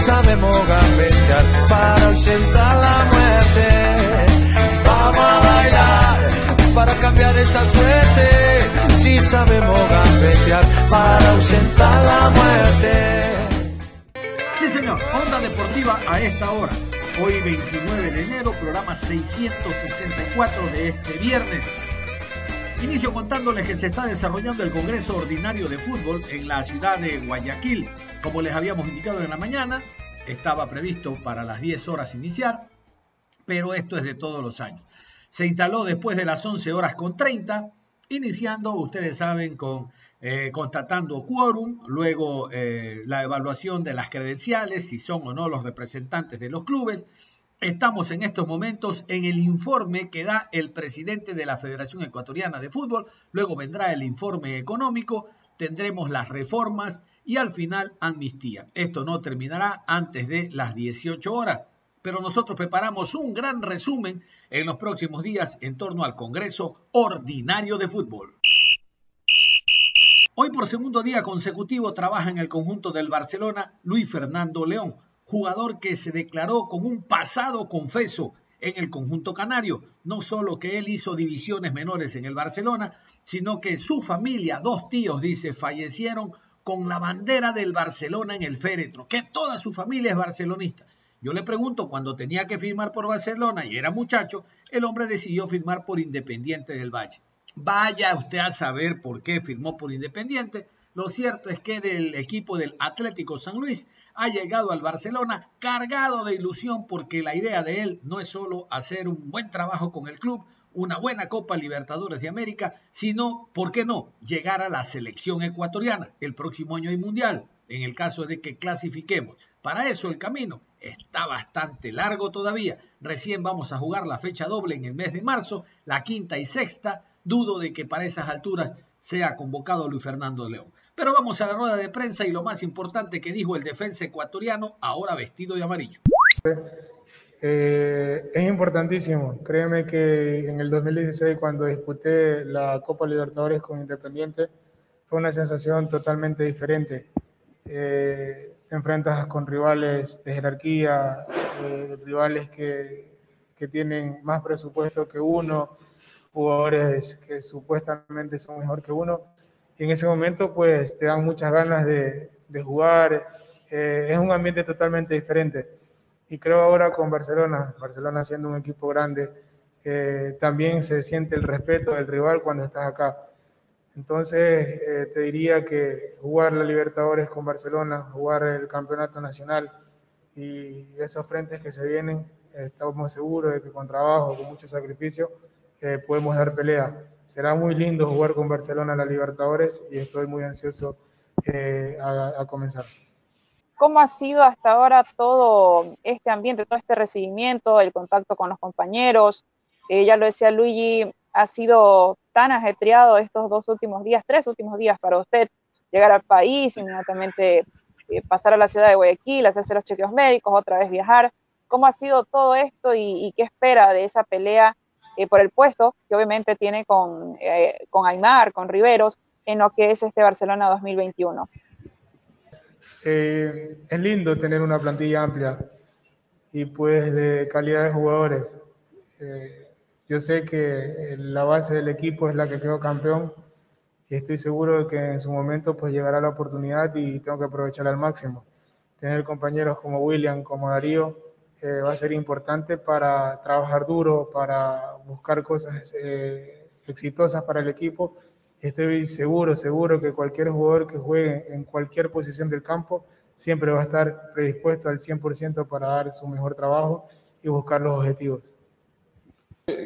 Sabemos gambetear para ausentar la muerte. Vamos a bailar para cambiar esta suerte. Si sabemos gambetear para ausentar la muerte. Sí, señor. Onda Deportiva a esta hora. Hoy 29 de enero, programa 664 de este viernes. Inicio contándoles que se está desarrollando el Congreso Ordinario de Fútbol en la ciudad de Guayaquil. Como les habíamos indicado en la mañana, estaba previsto para las 10 horas iniciar, pero esto es de todos los años. Se instaló después de las 11 horas con 30, iniciando, ustedes saben, con eh, constatando quórum, luego eh, la evaluación de las credenciales, si son o no los representantes de los clubes, Estamos en estos momentos en el informe que da el presidente de la Federación Ecuatoriana de Fútbol, luego vendrá el informe económico, tendremos las reformas y al final amnistía. Esto no terminará antes de las 18 horas, pero nosotros preparamos un gran resumen en los próximos días en torno al Congreso Ordinario de Fútbol. Hoy por segundo día consecutivo trabaja en el conjunto del Barcelona Luis Fernando León, jugador que se declaró con un pasado confeso en el conjunto canario. No solo que él hizo divisiones menores en el Barcelona, sino que su familia, dos tíos, dice, fallecieron con la bandera del Barcelona en el féretro, que toda su familia es barcelonista. Yo le pregunto, cuando tenía que firmar por Barcelona y era muchacho, el hombre decidió firmar por Independiente del Valle. Vaya usted a saber por qué firmó por Independiente. Lo cierto es que del equipo del Atlético San Luis ha llegado al Barcelona cargado de ilusión porque la idea de él no es solo hacer un buen trabajo con el club, una buena Copa Libertadores de América, sino, ¿por qué no?, llegar a la selección ecuatoriana. El próximo año hay mundial, en el caso de que clasifiquemos. Para eso el camino está bastante largo todavía. Recién vamos a jugar la fecha doble en el mes de marzo, la quinta y sexta. Dudo de que para esas alturas sea convocado Luis Fernando León. Pero vamos a la rueda de prensa y lo más importante que dijo el defensa ecuatoriano, ahora vestido de amarillo. Eh, es importantísimo. Créeme que en el 2016, cuando disputé la Copa Libertadores con Independiente, fue una sensación totalmente diferente. Eh, te enfrentas con rivales de jerarquía, eh, rivales que, que tienen más presupuesto que uno, jugadores que supuestamente son mejor que uno en ese momento pues te dan muchas ganas de, jugar, eh, es un ambiente totalmente diferente. Y creo ahora con Barcelona, Barcelona siendo un equipo grande, eh, también se siente el respeto del rival cuando estás acá. Entonces eh, te diría que jugar la Libertadores con Barcelona, jugar el Campeonato Nacional y esos frentes que se vienen, estamos seguros de que con trabajo, con mucho sacrificio, podemos dar pelea será muy lindo jugar con Barcelona la Libertadores y estoy muy ansioso eh, a, comenzar. ¿Cómo ha sido hasta ahora todo este ambiente, todo este recibimiento, el contacto con los compañeros? Eh, ya lo decía Luigi, ha sido tan ajetreado estos dos últimos días, tres últimos días para usted, llegar al país, inmediatamente eh, pasar a la ciudad de Guayaquil, hacerse los chequeos médicos, otra vez viajar. ¿Cómo ha sido todo esto y qué espera de esa pelea eh, por el puesto que obviamente tiene con, eh, con Aymar, con Riveros, en lo que es este Barcelona 2021. Eh, es lindo tener una plantilla amplia y pues de calidad de jugadores. yo sé que la base del equipo es la que quedó campeón y estoy seguro de que en su momento pues llegará la oportunidad y tengo que aprovecharla al máximo. Tener compañeros como William, como Darío, va a ser importante para trabajar duro, para buscar cosas eh, exitosas para el equipo. Estoy seguro, seguro que cualquier jugador que juegue en cualquier posición del campo siempre va a estar predispuesto al 100% para dar su mejor trabajo y buscar los objetivos.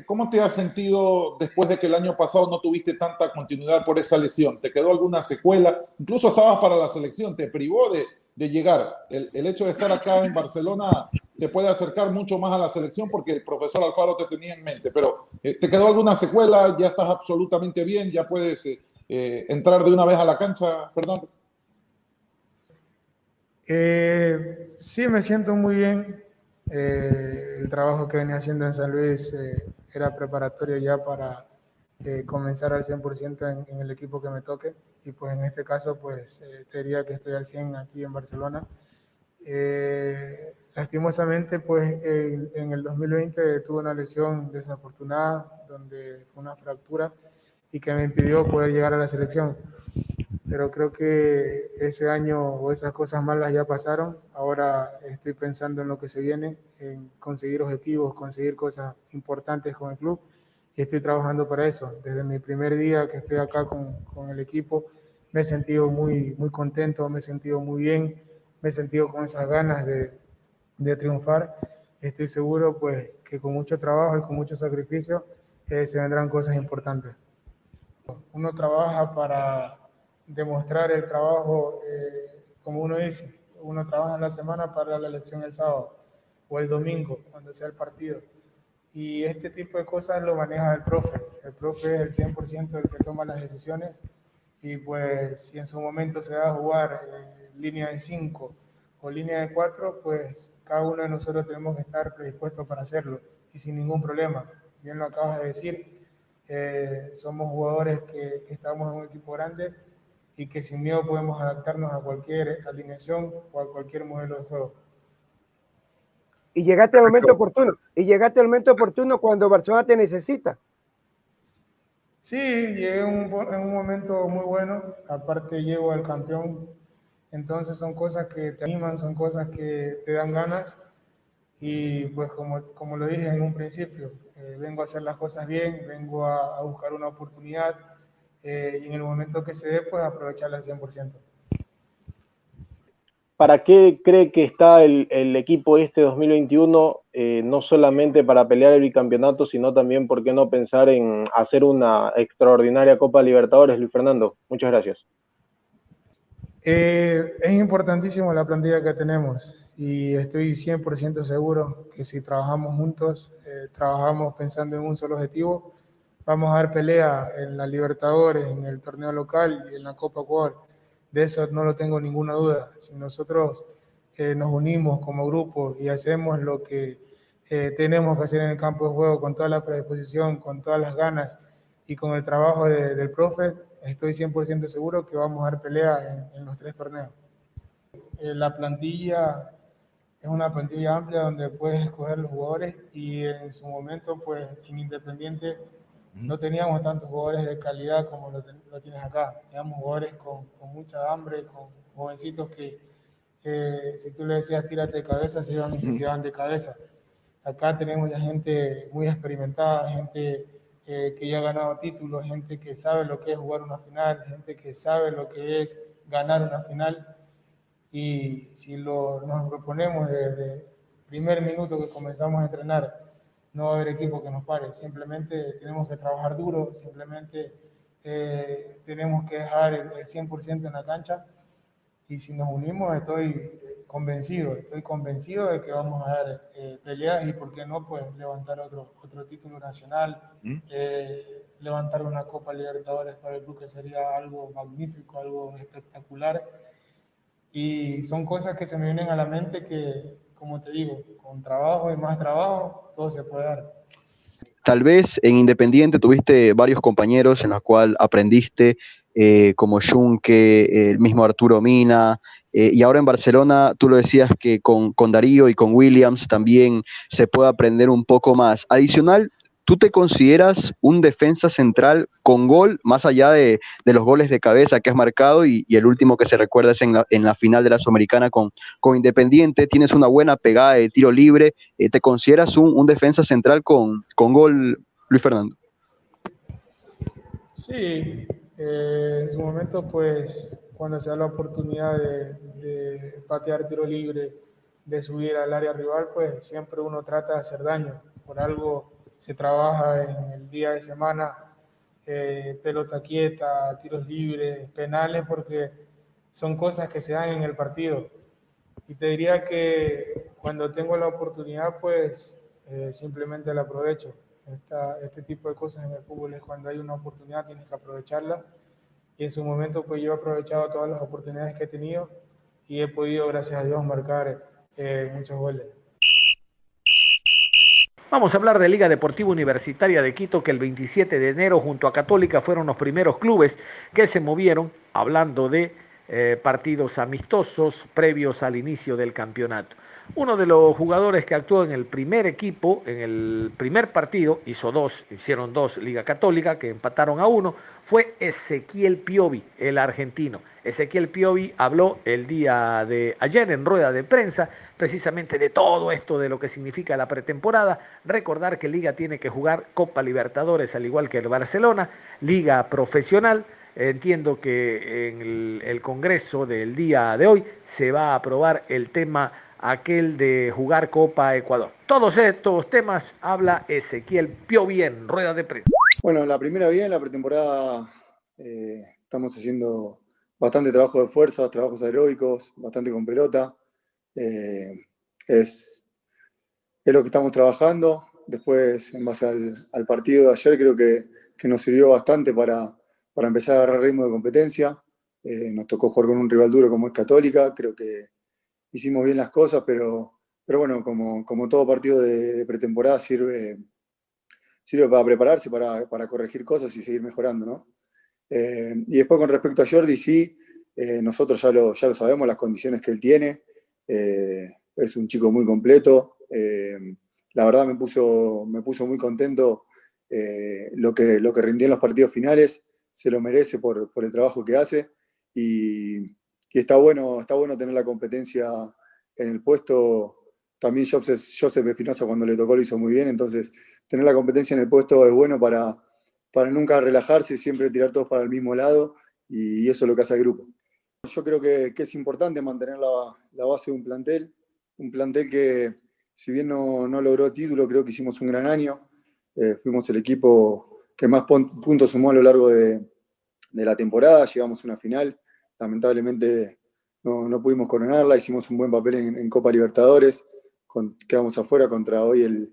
¿Cómo te has sentido después de que el año pasado no tuviste tanta continuidad por esa lesión? ¿Te quedó alguna secuela? Incluso estabas para la selección, ¿te privó de, de llegar? El, el, hecho de estar acá en Barcelona te puede acercar mucho más a la selección porque el profesor Alfaro te tenía en mente, pero eh, ¿te quedó alguna secuela? ¿Ya estás absolutamente bien? ¿Ya puedes eh, eh, entrar de una vez a la cancha, Fernando? Eh, sí, me siento muy bien. Eh, el trabajo que venía haciendo en San Luis eh, era preparatorio ya para comenzar al 100% en, en, el equipo que me toque. Y pues en este caso, pues te diría que estoy al 100 aquí en Barcelona. Eh, lastimosamente, pues en, en, el 2020 tuve una lesión desafortunada, donde fue una fractura y que me impidió poder llegar a la selección pero creo que ese año o esas cosas malas ya pasaron. Ahora estoy pensando en lo que se viene, en conseguir objetivos, conseguir cosas importantes con el club y estoy trabajando para eso. Desde mi primer día que estoy acá con, con el equipo, me he sentido muy, muy contento, me he sentido muy bien, me he sentido con esas ganas de, de triunfar. Estoy seguro pues que con mucho trabajo y con mucho sacrificio eh, se vendrán cosas importantes. Uno trabaja para demostrar el trabajo, eh, como uno dice, uno trabaja en la semana para la elección el sábado o el domingo, cuando sea el partido. Y este tipo de cosas lo maneja el profe. El profe es el 100% el que toma las decisiones y pues si en su momento se va a jugar eh, línea de 5 o línea de 4, pues cada uno de nosotros tenemos que estar predispuestos para hacerlo y sin ningún problema. Bien lo acabas de decir, eh, somos jugadores que, que estamos en un equipo grande y que sin miedo podemos adaptarnos a cualquier alineación o a cualquier modelo de juego. Y llegaste al momento oportuno, y llegaste al momento oportuno cuando Barcelona te necesita. Sí, llegué en un, en un momento muy bueno, aparte llevo al campeón, entonces son cosas que te animan, son cosas que te dan ganas y pues como, como lo dije en un principio, eh, vengo a hacer las cosas bien, vengo a, buscar una oportunidad, eh, y en el momento que se dé, pues aprovecharla al 100%. ¿Para qué cree que está el, el equipo este 2021? Eh, no solamente para pelear el bicampeonato, sino también, ¿por qué no pensar en hacer una extraordinaria Copa Libertadores, Luis Fernando? Muchas gracias. Eh, es importantísimo la plantilla que tenemos y estoy 100% seguro que si trabajamos juntos, eh, trabajamos pensando en un solo objetivo, vamos a dar pelea en la Libertadores, en el torneo local y en la Copa Ecuador. De eso no lo tengo ninguna duda. Si nosotros eh, nos unimos como grupo y hacemos lo que eh, tenemos que hacer en el campo de juego con toda la predisposición, con todas las ganas y con el trabajo de, del profe, estoy 100% seguro que vamos a dar pelea en, en los tres torneos. Eh, la plantilla es una plantilla amplia donde puedes escoger los jugadores y en su momento, pues en Independiente no teníamos tantos jugadores de calidad como lo, lo tienes acá. Teníamos jugadores con, con, mucha hambre, con jovencitos que eh, si tú le decías tírate de cabeza, se iban y se tiraban de cabeza. Acá tenemos ya gente muy experimentada, gente eh, que ya ha ganado títulos, gente que sabe lo que es jugar una final, gente que sabe lo que es ganar una final. Y si lo, nos proponemos desde el primer minuto que comenzamos a entrenar, no va a haber equipo que nos pare, simplemente tenemos que trabajar duro, simplemente eh, tenemos que dejar el, el 100% en la cancha y si nos unimos estoy convencido, estoy convencido de que vamos a dar eh, peleas y por qué no, pues levantar otro, otro título nacional, ¿Mm? eh, levantar una Copa Libertadores para el club que sería algo magnífico, algo espectacular y son cosas que se me vienen a la mente que, como te digo, con trabajo y más trabajo, todo se puede dar. Tal vez en Independiente tuviste varios compañeros en los cuales aprendiste, eh, como Junque, el mismo Arturo Mina, eh, y ahora en Barcelona tú lo decías que con, con Darío y con Williams también se puede aprender un poco más. Adicional, ¿Tú te consideras un defensa central con gol, más allá de, de los goles de cabeza que has marcado y, el último que se recuerda es en la, en la final de la Sudamericana con, con, Independiente? Tienes una buena pegada de tiro libre. Eh, ¿Te consideras un, un, defensa central con, con gol, Luis Fernando? Sí, eh, en su momento, pues, cuando se da la oportunidad de, patear tiro libre, de subir al área rival, pues siempre uno trata de hacer daño. Por algo se trabaja en el día de semana, eh, pelota quieta, tiros libres, penales, porque son cosas que se dan en el partido. Y te diría que cuando tengo la oportunidad, pues eh, simplemente la aprovecho. Este tipo de cosas en el fútbol es cuando hay una oportunidad, tienes que aprovecharla. Y en su momento, pues yo he aprovechado todas las oportunidades que he tenido y he podido, gracias a Dios, marcar eh, muchos goles. Vamos a hablar de Liga Deportiva Universitaria de Quito, que el 27 de enero junto a Católica fueron los primeros clubes que se movieron, hablando de eh, partidos amistosos previos al inicio del campeonato. Uno de los jugadores que actuó en el primer equipo, en el primer partido, hizo dos, hicieron dos Liga Católica, que empataron a uno, fue Ezequiel Piovi, el argentino. Ezequiel Piovi habló el día de ayer en rueda de prensa precisamente de todo esto, de lo que significa la pretemporada. Recordar que Liga tiene que jugar Copa Libertadores al igual que el Barcelona, Liga Profesional Entiendo que en el, Congreso del día de hoy se va a aprobar el tema aquel de jugar Copa Ecuador. Todos estos temas habla Ezequiel Pio Bien, rueda de prensa. Bueno, la primera bien, la pretemporada eh, estamos haciendo bastante trabajo de fuerza, trabajos aeróbicos, bastante con pelota. Eh, es, es, lo que estamos trabajando. Después, en base al, partido de ayer, creo que, que nos sirvió bastante para, para empezar a agarrar ritmo de competencia. Eh, nos tocó jugar con un rival duro como es Católica, creo que hicimos bien las cosas, pero, pero bueno, como, como todo partido de, pretemporada sirve, sirve para prepararse, para, para, corregir cosas y seguir mejorando, ¿no? Eh, y después con respecto a Jordi, sí, eh, nosotros ya lo, ya lo sabemos, las condiciones que él tiene, es un chico muy completo, la verdad me puso, me puso muy contento lo, que, lo que rindió en los partidos finales, se lo merece por, el trabajo que hace y, está, bueno, está bueno tener la competencia en el puesto. También Joseph, Espinosa cuando le tocó lo hizo muy bien, entonces tener la competencia en el puesto es bueno para, para nunca relajarse, siempre tirar todos para el mismo lado y, eso es lo que hace el grupo. Yo creo que, es importante mantener la, base de un plantel, un plantel que si bien no, no logró título, creo que hicimos un gran año. Eh, fuimos el equipo que más puntos sumó a lo largo de, la temporada, llegamos a una final, lamentablemente no, pudimos coronarla, hicimos un buen papel en, Copa Libertadores, quedamos afuera contra hoy el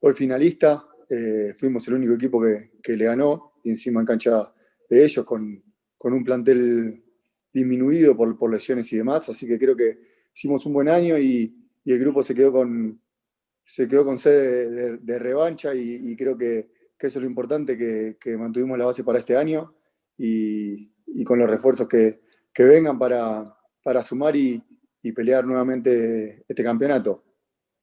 hoy finalista, eh, fuimos el único equipo que, le ganó, y encima en cancha de ellos, con, un plantel disminuido por, lesiones y demás, así que creo que hicimos un buen año y, el grupo se quedó con, se quedó con sede de, revancha y creo que que eso es lo importante, que, mantuvimos la base para este año y, con los refuerzos que, vengan para, para sumar y, pelear nuevamente este campeonato.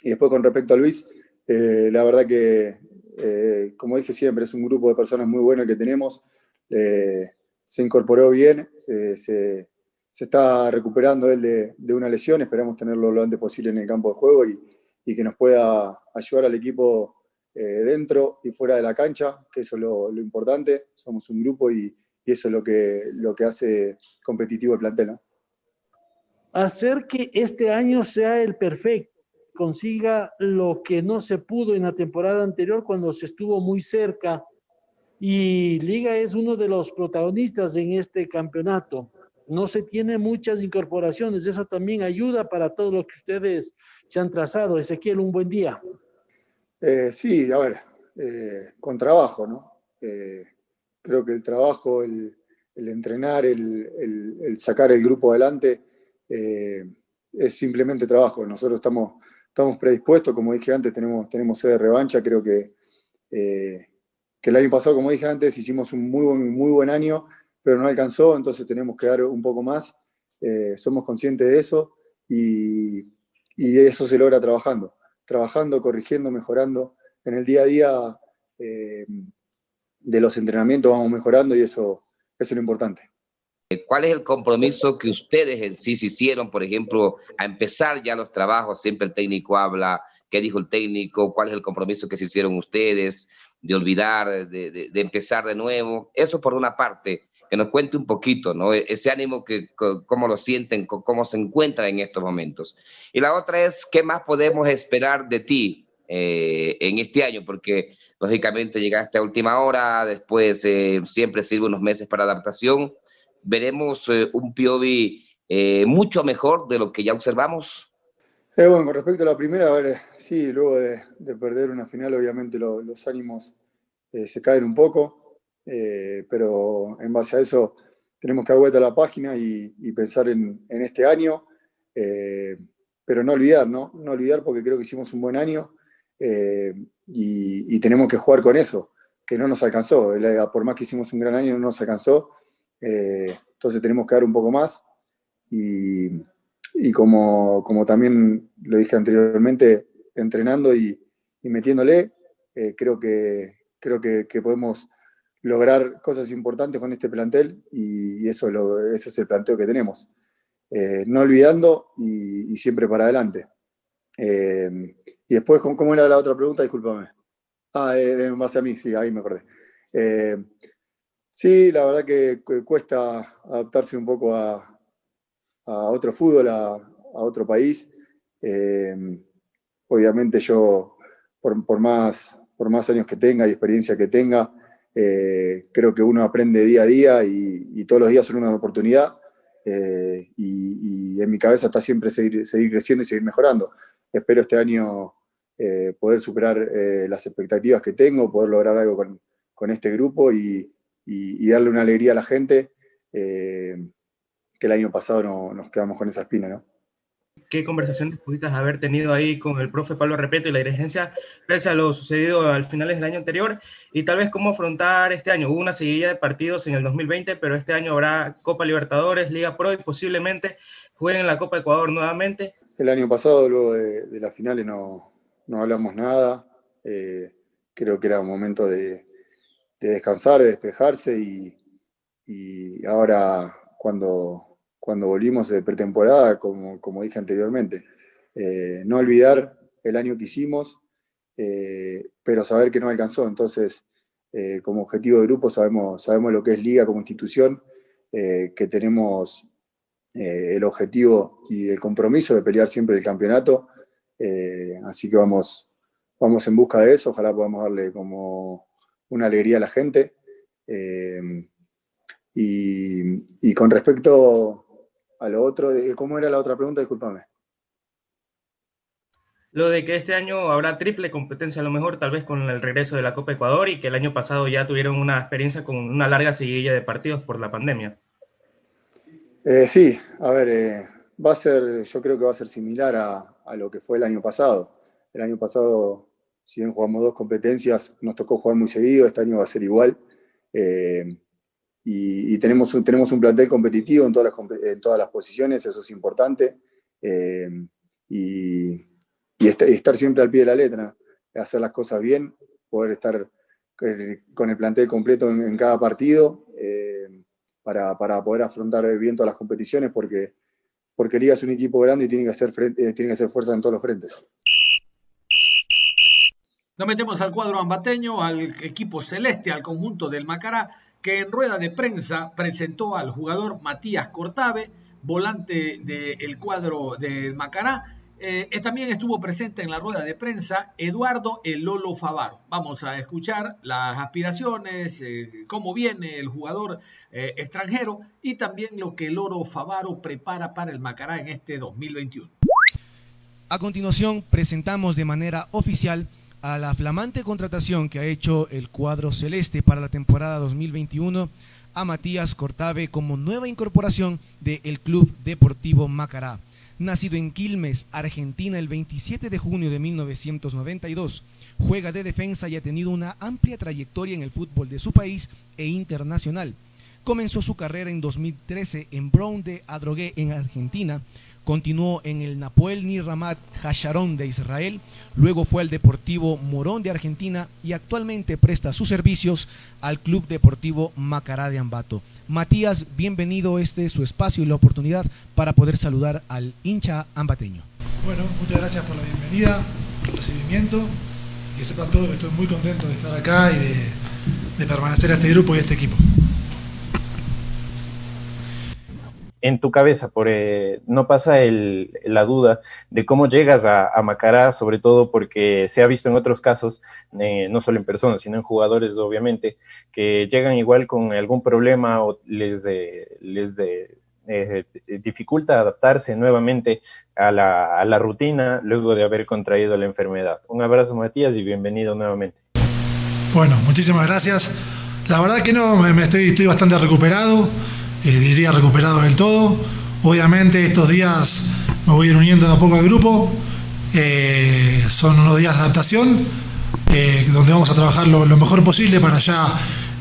Y después con respecto a Luis, eh, la verdad que, eh, como dije siempre, es un grupo de personas muy bueno que tenemos. Eh, se incorporó bien, se, está recuperando él de, de, una lesión, esperamos tenerlo lo antes posible en el campo de juego y, y que nos pueda ayudar al equipo dentro y fuera de la cancha, que eso es lo, importante. Somos un grupo y, eso es lo que, lo que hace competitivo el plantel. Hacer que este año sea el perfecto, consiga lo que no se pudo en la temporada anterior cuando se estuvo muy cerca. Y Liga es uno de los protagonistas en este campeonato. No se tiene muchas incorporaciones, eso también ayuda para todo lo que ustedes se han trazado. Ezequiel, un buen día. Eh, sí, a ver, eh, con trabajo, ¿no? Eh, creo que el trabajo, el, entrenar, el, sacar el grupo adelante, es simplemente trabajo. Nosotros estamos, estamos predispuestos, como dije antes, tenemos, tenemos sede de revancha, creo que, que el año pasado, como dije antes, hicimos un muy buen, muy buen año, pero no alcanzó, entonces tenemos que dar un poco más. somos conscientes de eso y, y eso se logra trabajando trabajando, corrigiendo, mejorando. En el día a día eh, de los entrenamientos vamos mejorando y eso, es lo importante. ¿Cuál es el compromiso que ustedes en sí se hicieron, por ejemplo, a empezar ya los trabajos? Siempre el técnico habla, ¿qué dijo el técnico? ¿Cuál es el compromiso que se hicieron ustedes de olvidar, de, empezar de nuevo? Eso por una parte, que nos cuente un poquito, ¿no? E, ese ánimo, que, cómo lo sienten, cómo se encuentran en estos momentos. Y la otra es, ¿qué más podemos esperar de ti eh, en este año, porque lógicamente llegaste a última hora, después eh, siempre sirve unos meses para adaptación. Veremos eh, un Piovi mucho mejor de lo que ya observamos. bueno, con respecto a la primera, a ver, sí, luego de, perder una final, obviamente los ánimos se caen un poco, pero en base a eso tenemos que dar vuelta a la página y, pensar en, en, este año, pero no olvidar, ¿no? No olvidar porque creo que hicimos un buen año eh, y, tenemos que jugar con eso, que no nos alcanzó. Por más que hicimos un gran año, no nos alcanzó. Eh, entonces tenemos que dar un poco más. Y, como, como, también lo dije anteriormente, entrenando y, metiéndole, eh, creo, que, creo que, podemos lograr cosas importantes con este plantel y, eso ese es el planteo que tenemos. no olvidando y, siempre para adelante. Y después, ¿cómo era la otra pregunta? Discúlpame. Ah, en base a mí, sí, ahí me acordé. Eh, sí, la verdad que cuesta adaptarse un poco a, otro fútbol, a, otro país. Eh, obviamente yo, por, más, por más años que tenga y experiencia que tenga, eh, creo que uno aprende día a día y, todos los días son una oportunidad. y, en mi cabeza está siempre seguir, seguir creciendo y seguir mejorando. Espero este año eh, poder superar eh, las expectativas que tengo, poder lograr algo con, con este grupo y, y, darle una alegría a la gente, eh, que el año pasado no, nos quedamos con esa espina, ¿no? ¿Qué conversaciones pudiste haber tenido ahí con el profe Pablo Repeto y la dirigencia pese a lo sucedido al finales del año anterior? Y tal vez cómo afrontar este año. Hubo una seguidilla de partidos en el 2020, pero este año habrá Copa Libertadores, Liga Pro y posiblemente jueguen la Copa Ecuador nuevamente. El año pasado, luego de, las finales, no, no hablamos nada. Eh, creo que era un momento de, descansar, de despejarse y, ahora cuando, cuando volvimos de pretemporada, como, como dije anteriormente, eh, no olvidar el año que hicimos, eh, pero saber que no alcanzó. Entonces, como objetivo de grupo sabemos, sabemos lo que es liga como institución, que tenemos el objetivo y el compromiso de pelear siempre el campeonato eh, así que vamos, vamos en busca de eso, ojalá podamos darle como una alegría a la gente. Eh, y, con respecto a lo otro, ¿cómo era la otra pregunta? Discúlpame. Lo de que este año habrá triple competencia a lo mejor, tal vez con el regreso de la Copa Ecuador y que el año pasado ya tuvieron una experiencia con una larga seguidilla de partidos por la pandemia. Eh, sí, a ver, va a ser, yo creo que va a ser similar a, lo que fue el año pasado. El año pasado, si bien jugamos dos competencias, nos tocó jugar muy seguido, este año va a ser igual. Eh, y, tenemos, un, tenemos un plantel competitivo en todas las, en todas las posiciones, eso es importante. Eh, y, estar siempre al pie de la letra, hacer las cosas bien, poder estar eh, con el plantel completo en, cada partido para, para, poder afrontar bien todas las competiciones, porque porque Liga es un equipo grande y tiene que hacer, eh, tiene que hacer fuerza en todos los frentes. Nos metemos al cuadro ambateño, al equipo celeste, al conjunto del Macará, que en rueda de prensa presentó al jugador Matías Cortave, volante del cuadro del Macará, eh, también estuvo presente en la rueda de prensa Eduardo El Lolo Favaro. Vamos a escuchar las aspiraciones, eh, cómo viene el jugador eh, extranjero y también lo que el Lolo Favaro prepara para el Macará en este 2021. A continuación presentamos de manera oficial a la flamante contratación que ha hecho el cuadro celeste para la temporada 2021 a Matías Cortave como nueva incorporación del Club Deportivo Macará. Nacido en Quilmes, Argentina, el 27 de junio de 1992, juega de defensa y ha tenido una amplia trayectoria en el fútbol de su país e internacional. Comenzó su carrera en 2013 en Brown de Adrogué, en Argentina, Continuó en el Napoel Niramat Hasharon de Israel, luego fue al Deportivo Morón de Argentina y actualmente presta sus servicios al Club Deportivo Macará de Ambato. Matías, bienvenido, este es su espacio y la oportunidad para poder saludar al hincha ambateño. Bueno, muchas gracias por la bienvenida, por el recibimiento. Que sepan todos que estoy muy contento de estar acá y de, de permanecer a este grupo y a este equipo. En tu cabeza, por, eh, no pasa la duda de cómo llegas a, Macará, sobre todo porque se ha visto en otros casos, eh, no solo en personas, sino en jugadores, obviamente, que llegan igual con algún problema o les, les dificulta adaptarse nuevamente a la, a la rutina luego de haber contraído la enfermedad. Un abrazo, Matías, y bienvenido nuevamente. Bueno, muchísimas gracias. La verdad que no, me, estoy, estoy bastante recuperado, eh, diría recuperado del todo. Obviamente estos días me voy a ir uniendo de a poco al grupo. Eh, son unos días de adaptación, eh, donde vamos a trabajar lo, mejor posible para ya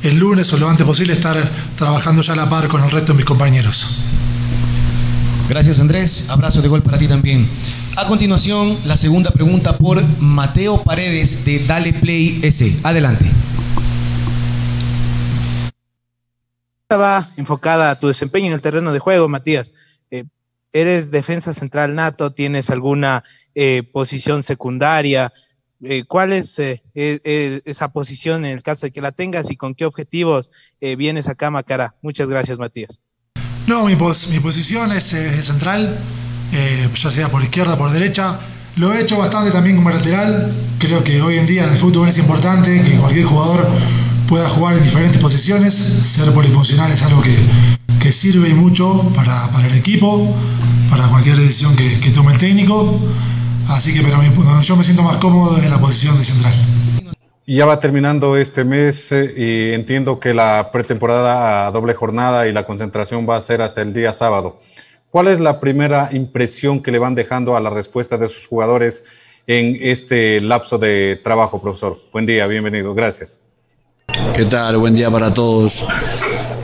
el lunes o lo antes posible estar trabajando ya a la par con el resto de mis compañeros. Gracias Andrés, abrazo de gol para ti también. A continuación, la segunda pregunta por Mateo Paredes de Dale Play S. Adelante. Va enfocada a tu desempeño en el terreno de juego, Matías. Eh, eres defensa central nato, tienes alguna eh, posición secundaria. Eh, ¿Cuál es esa posición en el caso de que la tengas y con qué objetivos vienes acá a? Muchas gracias, Matías. No, mi, mi posición es central, ya sea por izquierda o por derecha. Lo he hecho bastante también como lateral. Creo que hoy en día en el fútbol es importante que cualquier jugador pueda jugar en diferentes posiciones. Ser polifuncional es algo que, que sirve mucho para, para, el equipo, para cualquier decisión que, que tome el técnico. Así que, pero yo me siento más cómodo en la posición de central. Ya va terminando este mes eh, y entiendo que la pretemporada a doble jornada y la concentración va a ser hasta el día sábado. ¿Cuál es la primera impresión que le van dejando a la respuesta de sus jugadores en este lapso de trabajo, profesor? Buen día, bienvenido, gracias. ¿Qué tal? Buen día para todos.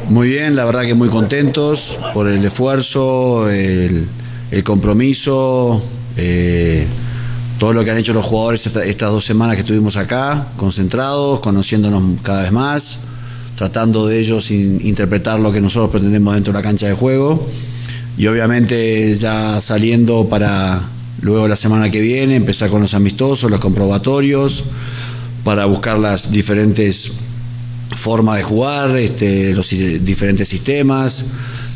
Muy bien, la verdad que muy contentos por el esfuerzo, el, compromiso, eh, todo lo que han hecho los jugadores estas dos semanas que estuvimos acá, concentrados, conociéndonos cada vez más, tratando de ellos interpretar lo que nosotros pretendemos dentro de la cancha de juego y obviamente ya saliendo para luego la semana que viene empezar con los amistosos, los comprobatorios, para buscar las diferentes forma de jugar, este, los diferentes sistemas,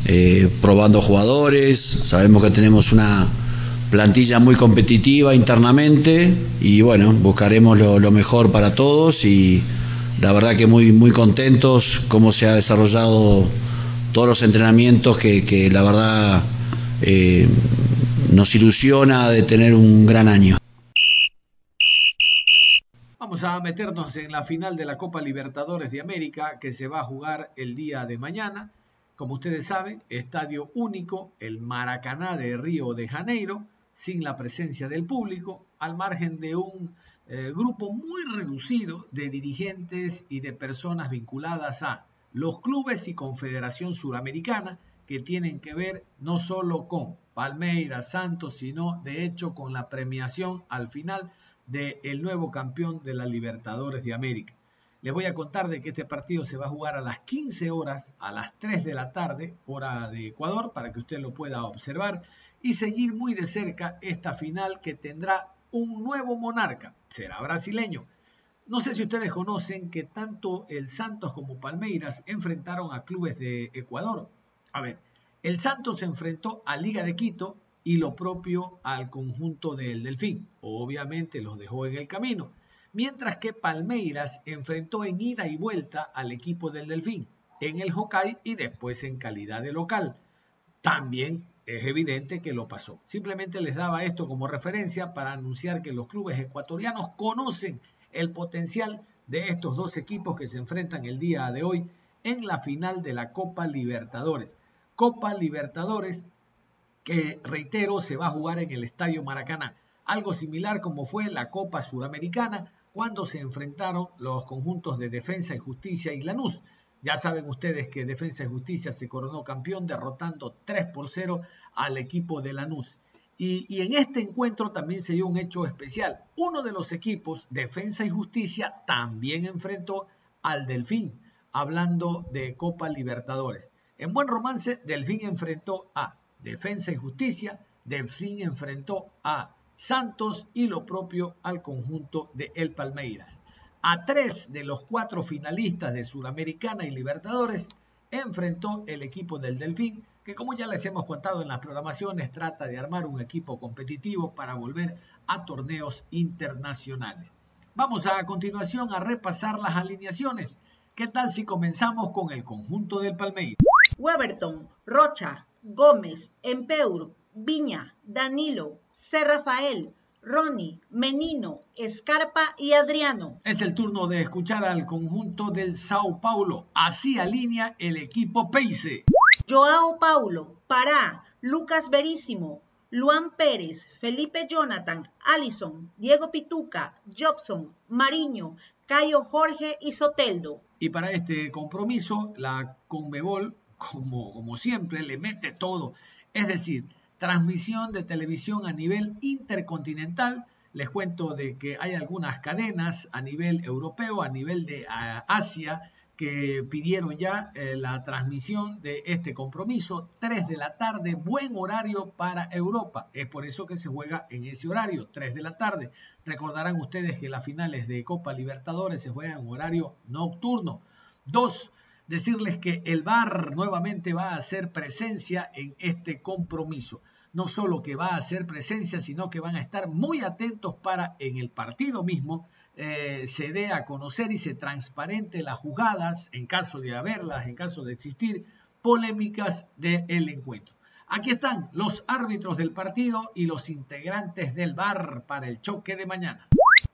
eh, probando jugadores. Sabemos que tenemos una plantilla muy competitiva internamente y bueno, buscaremos lo, mejor para todos y la verdad que muy, muy contentos cómo se ha desarrollado todos los entrenamientos que, la verdad eh, nos ilusiona de tener un gran año. A meternos en la final de la Copa Libertadores de América que se va a jugar el día de mañana. Como ustedes saben, estadio único, el Maracaná de Río de Janeiro, sin la presencia del público, al margen de un eh, grupo muy reducido de dirigentes y de personas vinculadas a los clubes y Confederación Suramericana, que tienen que ver no solo con Palmeiras, Santos, sino de hecho con la premiación al final del nuevo campeón de la Libertadores de América. Les voy a contar de que este partido se va a jugar a las 15 horas, a las 3 de la tarde, hora de Ecuador, para que usted lo pueda observar y seguir muy de cerca esta final que tendrá un nuevo monarca, será brasileño. No sé si ustedes conocen que tanto el Santos como Palmeiras enfrentaron a clubes de Ecuador. A ver, el Santos se enfrentó a Liga de Quito y lo propio al conjunto del Delfín. Obviamente los dejó en el camino. Mientras que Palmeiras enfrentó en ida y vuelta al equipo del Delfín, en el Hokkaido y después en calidad de local. También es evidente que lo pasó. Simplemente les daba esto como referencia para anunciar que los clubes ecuatorianos conocen el potencial de estos dos equipos que se enfrentan el día de hoy en la final de la Copa Libertadores. Copa Libertadores que, reitero, se va a jugar en el Estadio Maracaná. Algo similar como fue la Copa Suramericana cuando se enfrentaron los conjuntos de Defensa y Justicia y Lanús. Ya saben ustedes que Defensa y Justicia se coronó campeón derrotando 3 por 0 al equipo de Lanús. Y, y, en este encuentro también se dio un hecho especial. Uno de los equipos, Defensa y Justicia, también enfrentó al Delfín, hablando de Copa Libertadores. En buen romance, Delfín enfrentó a Defensa y Justicia, Delfín enfrentó a Santos y lo propio al conjunto de El Palmeiras. A tres de los cuatro finalistas de Sudamericana y Libertadores enfrentó el equipo del Delfín, que como ya les hemos contado en las programaciones, trata de armar un equipo competitivo para volver a torneos internacionales. Vamos a, continuación a repasar las alineaciones. ¿Qué tal si comenzamos con el conjunto del Palmeiras? Weberton, Rocha, Gómez, Empeur, Viña, Danilo, C. Rafael, Ronnie, Menino, Escarpa y Adriano. Es el turno de escuchar al conjunto del Sao Paulo. Así alinea el equipo Peise. Joao Paulo, Pará, Lucas Verísimo, Luan Pérez, Felipe Jonathan, Allison, Diego Pituca, Jobson, Mariño, Cayo Jorge y Soteldo. Y para este compromiso, la Conmebol, como, siempre, le mete todo. Es decir, transmisión de televisión a nivel intercontinental. Les cuento de que hay algunas cadenas a nivel europeo, a nivel de Asia, que pidieron ya eh, la transmisión de este compromiso. 3 de la tarde, buen horario para Europa. Es por eso que se juega en ese horario, 3 de la tarde. Recordarán ustedes que las finales de Copa Libertadores se juegan en horario nocturno. Dos, decirles que el VAR nuevamente va a hacer presencia en este compromiso no solo que va a hacer presencia, sino que van a estar muy atentos para en el partido mismo eh, se dé a conocer y se transparente las jugadas, en caso de haberlas, en caso de existir, polémicas del encuentro. Aquí están los árbitros del partido y los integrantes del VAR para el choque de mañana.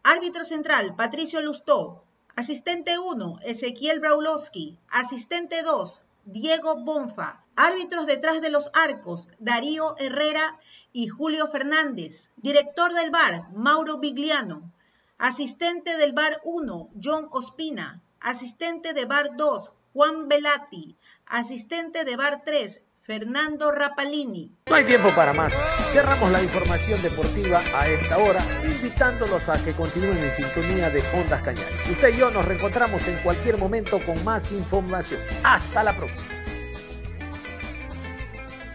Árbitro central, Patricio Lustó. Asistente 1, Ezequiel Braulowski. Asistente 2, Diego Bonfa. Árbitros detrás de los arcos, Darío Herrera y Julio Fernández. Director del bar, Mauro Bigliano. Asistente del bar 1, John Ospina. Asistente de bar 2, Juan Velati. Asistente de bar 3, Fernando Rapalini. No hay tiempo para más. Cerramos la información deportiva a esta hora, invitándolos a que continúen en sintonía de Ondas Cañares. Usted y yo nos reencontramos en cualquier momento con más información. Hasta la próxima.